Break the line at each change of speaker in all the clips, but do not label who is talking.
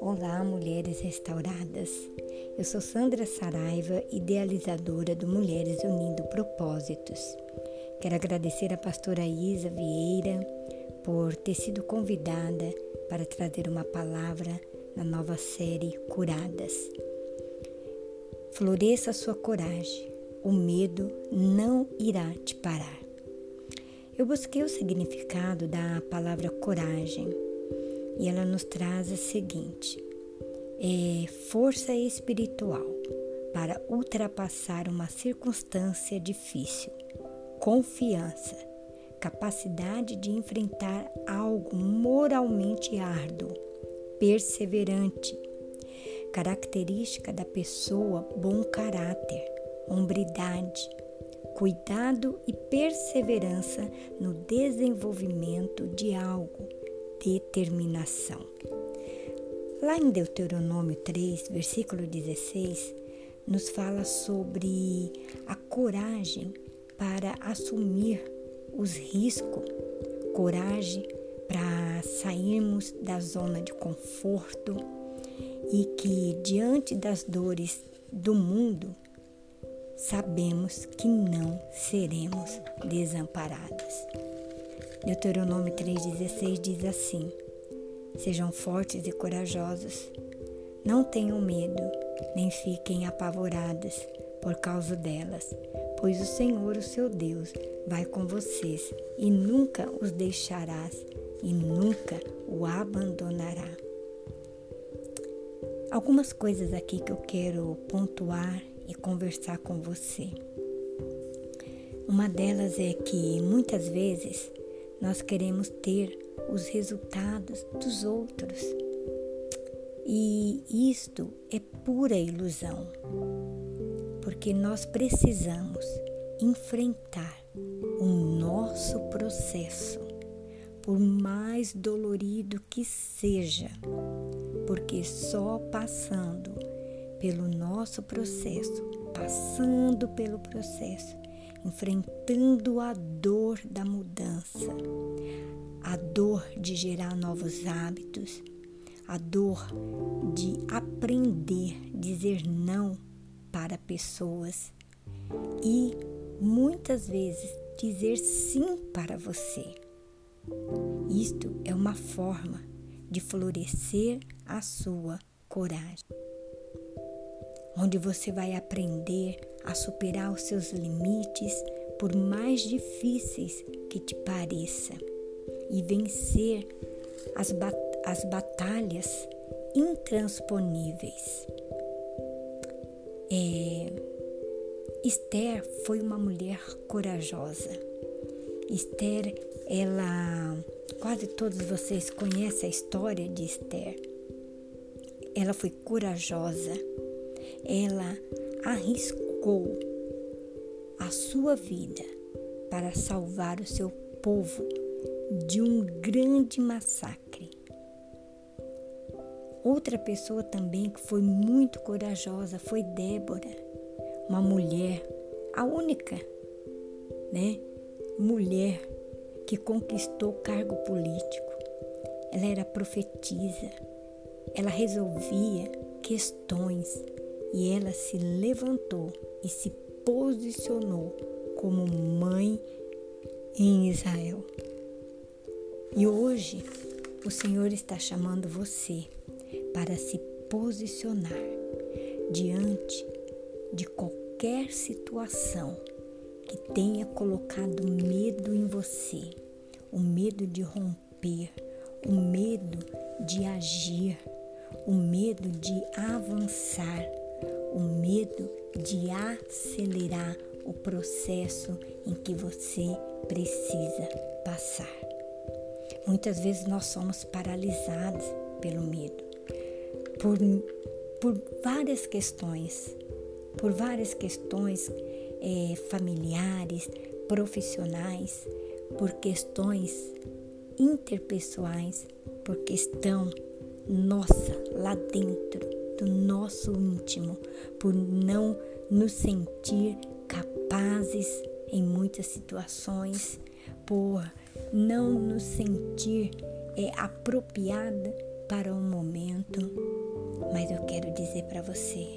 Olá, mulheres restauradas. Eu sou Sandra Saraiva, idealizadora do Mulheres Unindo Propósitos. Quero agradecer a pastora Isa Vieira por ter sido convidada para trazer uma palavra na nova série Curadas. Floresça sua coragem, o medo não irá te parar. Eu busquei o significado da palavra coragem. E ela nos traz a seguinte: é força espiritual para ultrapassar uma circunstância difícil, confiança, capacidade de enfrentar algo moralmente árduo, perseverante, característica da pessoa bom caráter, hombridade, cuidado e perseverança no desenvolvimento de algo, determinação. Lá em Deuteronômio 3, versículo 16, nos fala sobre a coragem para assumir os riscos, coragem para sairmos da zona de conforto e que diante das dores do mundo sabemos que não seremos desamparadas. Deuteronômio 3,16 diz assim: Sejam fortes e corajosos, não tenham medo, nem fiquem apavoradas por causa delas, pois o Senhor, o seu Deus, vai com vocês e nunca os deixarás e nunca o abandonará. Algumas coisas aqui que eu quero pontuar e conversar com você. Uma delas é que muitas vezes nós queremos ter os resultados dos outros. E isto é pura ilusão, porque nós precisamos enfrentar o nosso processo, por mais dolorido que seja, porque só passando pelo nosso processo, passando pelo processo, enfrentando a dor da mudança, a dor de gerar novos hábitos, a dor de aprender a dizer não para pessoas e muitas vezes dizer sim para você. Isto é uma forma de florescer a sua coragem onde você vai aprender a superar os seus limites, por mais difíceis que te pareça, e vencer as, bat as batalhas intransponíveis. É, Esther foi uma mulher corajosa. Esther, ela, quase todos vocês conhecem a história de Esther. Ela foi corajosa ela arriscou a sua vida para salvar o seu povo de um grande massacre. Outra pessoa também que foi muito corajosa foi Débora, uma mulher, a única, né, mulher que conquistou cargo político. Ela era profetisa, ela resolvia questões e ela se levantou e se posicionou como mãe em Israel. E hoje o Senhor está chamando você para se posicionar diante de qualquer situação que tenha colocado medo em você, o medo de romper, o medo de agir, o medo de avançar o medo de acelerar o processo em que você precisa passar. Muitas vezes nós somos paralisados pelo medo, por, por várias questões, por várias questões é, familiares, profissionais, por questões interpessoais, por questão nossa lá dentro do nosso íntimo, por não nos sentir capazes em muitas situações, por não nos sentir é, apropriada para o momento, mas eu quero dizer para você: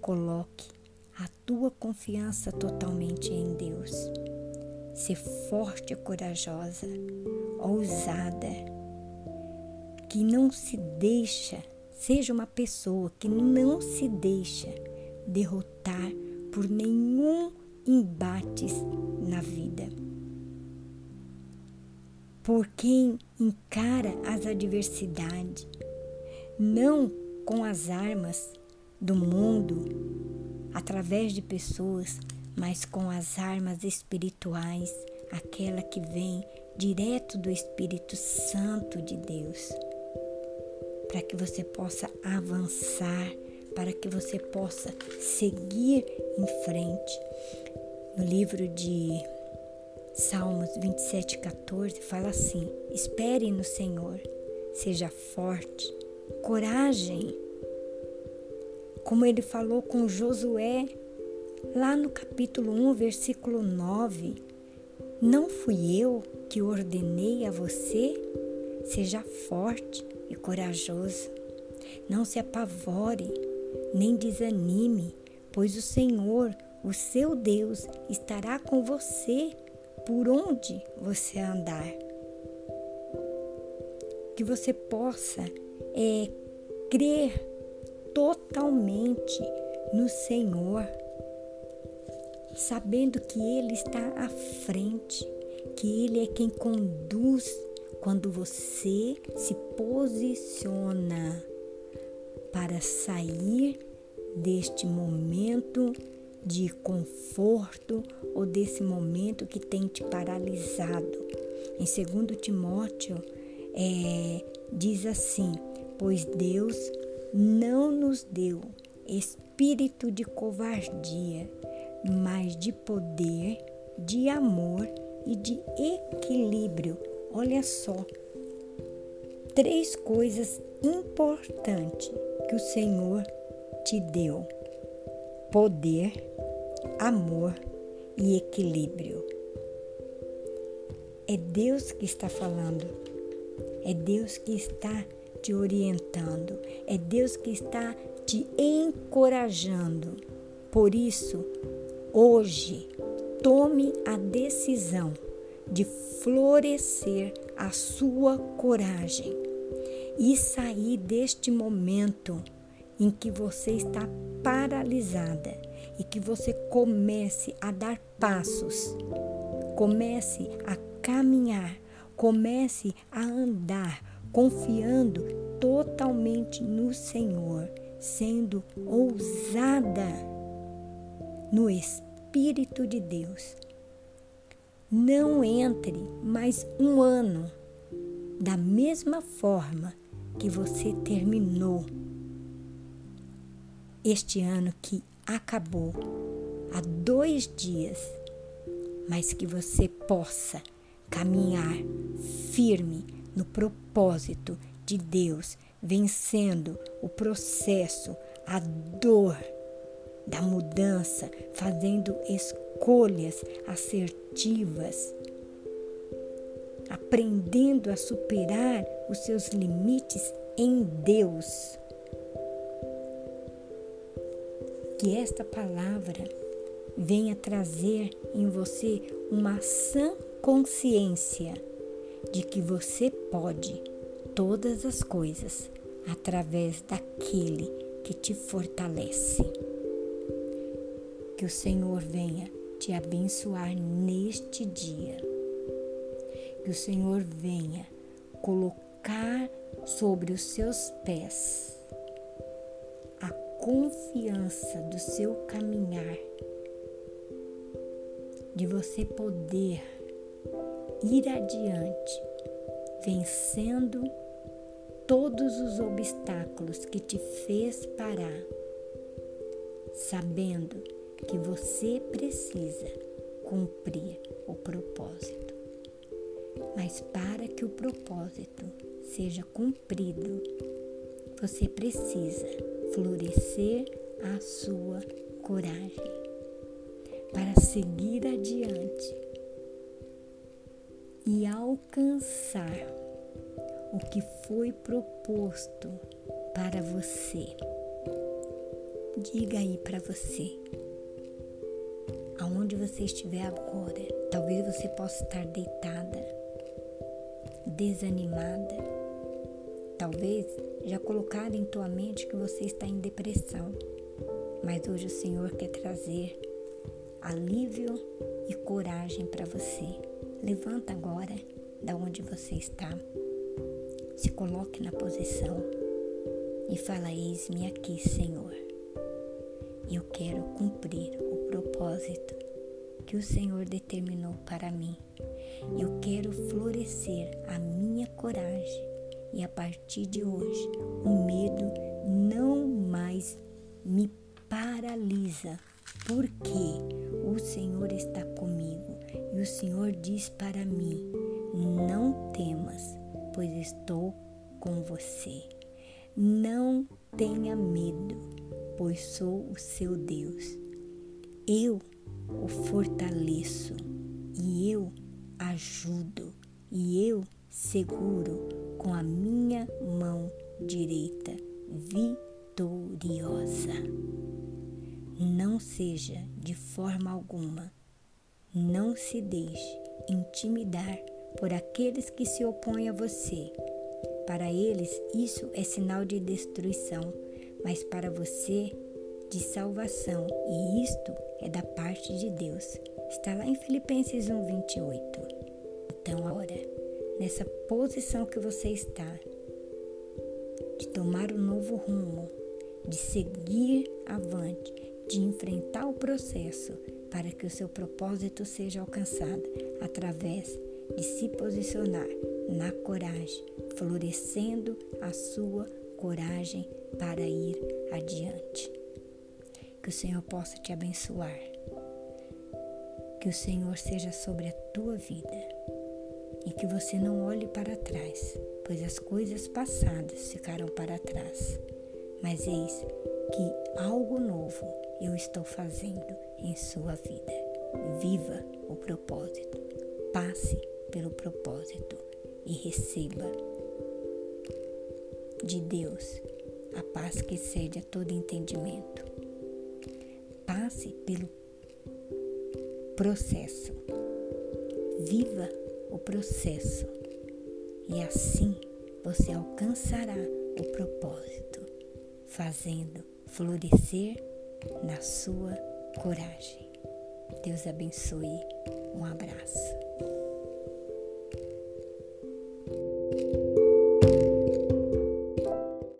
coloque a tua confiança totalmente em Deus. Ser forte e corajosa, ousada, que não se deixa, seja uma pessoa que não se deixa derrotar por nenhum embates na vida. Por quem encara as adversidades, não com as armas do mundo, através de pessoas, mas com as armas espirituais, aquela que vem direto do Espírito Santo de Deus, para que você possa avançar, para que você possa seguir em frente. No livro de Salmos 27, 14 fala assim: Espere no Senhor, seja forte, coragem. Como ele falou com Josué, lá no capítulo 1, versículo 9: Não fui eu que ordenei a você? Seja forte e corajoso. Não se apavore, nem desanime, pois o Senhor, o seu Deus, estará com você por onde você andar. Que você possa é, crer totalmente no Senhor, sabendo que Ele está à frente, que Ele é quem conduz quando você se posiciona para sair deste momento de conforto ou desse momento que tem te paralisado. Em 2 Timóteo é, diz assim: Pois Deus não nos deu espírito de covardia, mas de poder, de amor e de equilíbrio. Olha só, três coisas importantes que o Senhor te deu: poder, amor e equilíbrio. É Deus que está falando, é Deus que está te orientando, é Deus que está te encorajando. Por isso, hoje, tome a decisão de florescer a sua coragem e sair deste momento em que você está paralisada e que você comece a dar passos, comece a caminhar, comece a andar confiando totalmente no Senhor, sendo ousada no Espírito de Deus. Não entre mais um ano da mesma forma que você terminou este ano que acabou há dois dias, mas que você possa caminhar firme no propósito de Deus, vencendo o processo, a dor da mudança, fazendo escolhas assertivas, aprendendo a superar os seus limites em Deus. Que esta palavra venha trazer em você uma sã consciência de que você pode todas as coisas através daquele que te fortalece. Que o Senhor venha te abençoar neste dia. Que o Senhor venha colocar sobre os seus pés confiança do seu caminhar, de você poder ir adiante, vencendo todos os obstáculos que te fez parar, sabendo que você precisa cumprir o propósito. Mas para que o propósito seja cumprido, você precisa florescer a sua coragem para seguir adiante e alcançar o que foi proposto para você. Diga aí para você, aonde você estiver agora, talvez você possa estar deitada, desanimada, talvez já colocado em tua mente que você está em depressão, mas hoje o Senhor quer trazer alívio e coragem para você. Levanta agora da onde você está. Se coloque na posição e fala: Eis-me aqui, Senhor. Eu quero cumprir o propósito que o Senhor determinou para mim. Eu quero florescer a minha coragem e a partir de hoje o medo não mais me paralisa, porque o Senhor está comigo e o Senhor diz para mim: Não temas, pois estou com você. Não tenha medo, pois sou o seu Deus. Eu o fortaleço e eu ajudo e eu seguro com a minha mão direita vitoriosa. Não seja de forma alguma, não se deixe intimidar por aqueles que se opõem a você. Para eles, isso é sinal de destruição, mas para você, de salvação, e isto é da parte de Deus. Está lá em Filipenses 1, 28. Então, agora, nessa posição que você está, de tomar um novo rumo, de seguir avante, de enfrentar o processo para que o seu propósito seja alcançado através de se posicionar na coragem, florescendo a sua coragem para ir adiante. Que o Senhor possa te abençoar. Que o Senhor seja sobre a tua vida e que você não olhe para trás, pois as coisas passadas ficaram para trás. Mas eis que algo novo eu estou fazendo em sua vida. Viva o propósito, passe pelo propósito e receba de Deus a paz que excede a todo entendimento. Passe pelo processo. Viva o processo e assim você alcançará o propósito, fazendo florescer na sua coragem. Deus abençoe. Um abraço.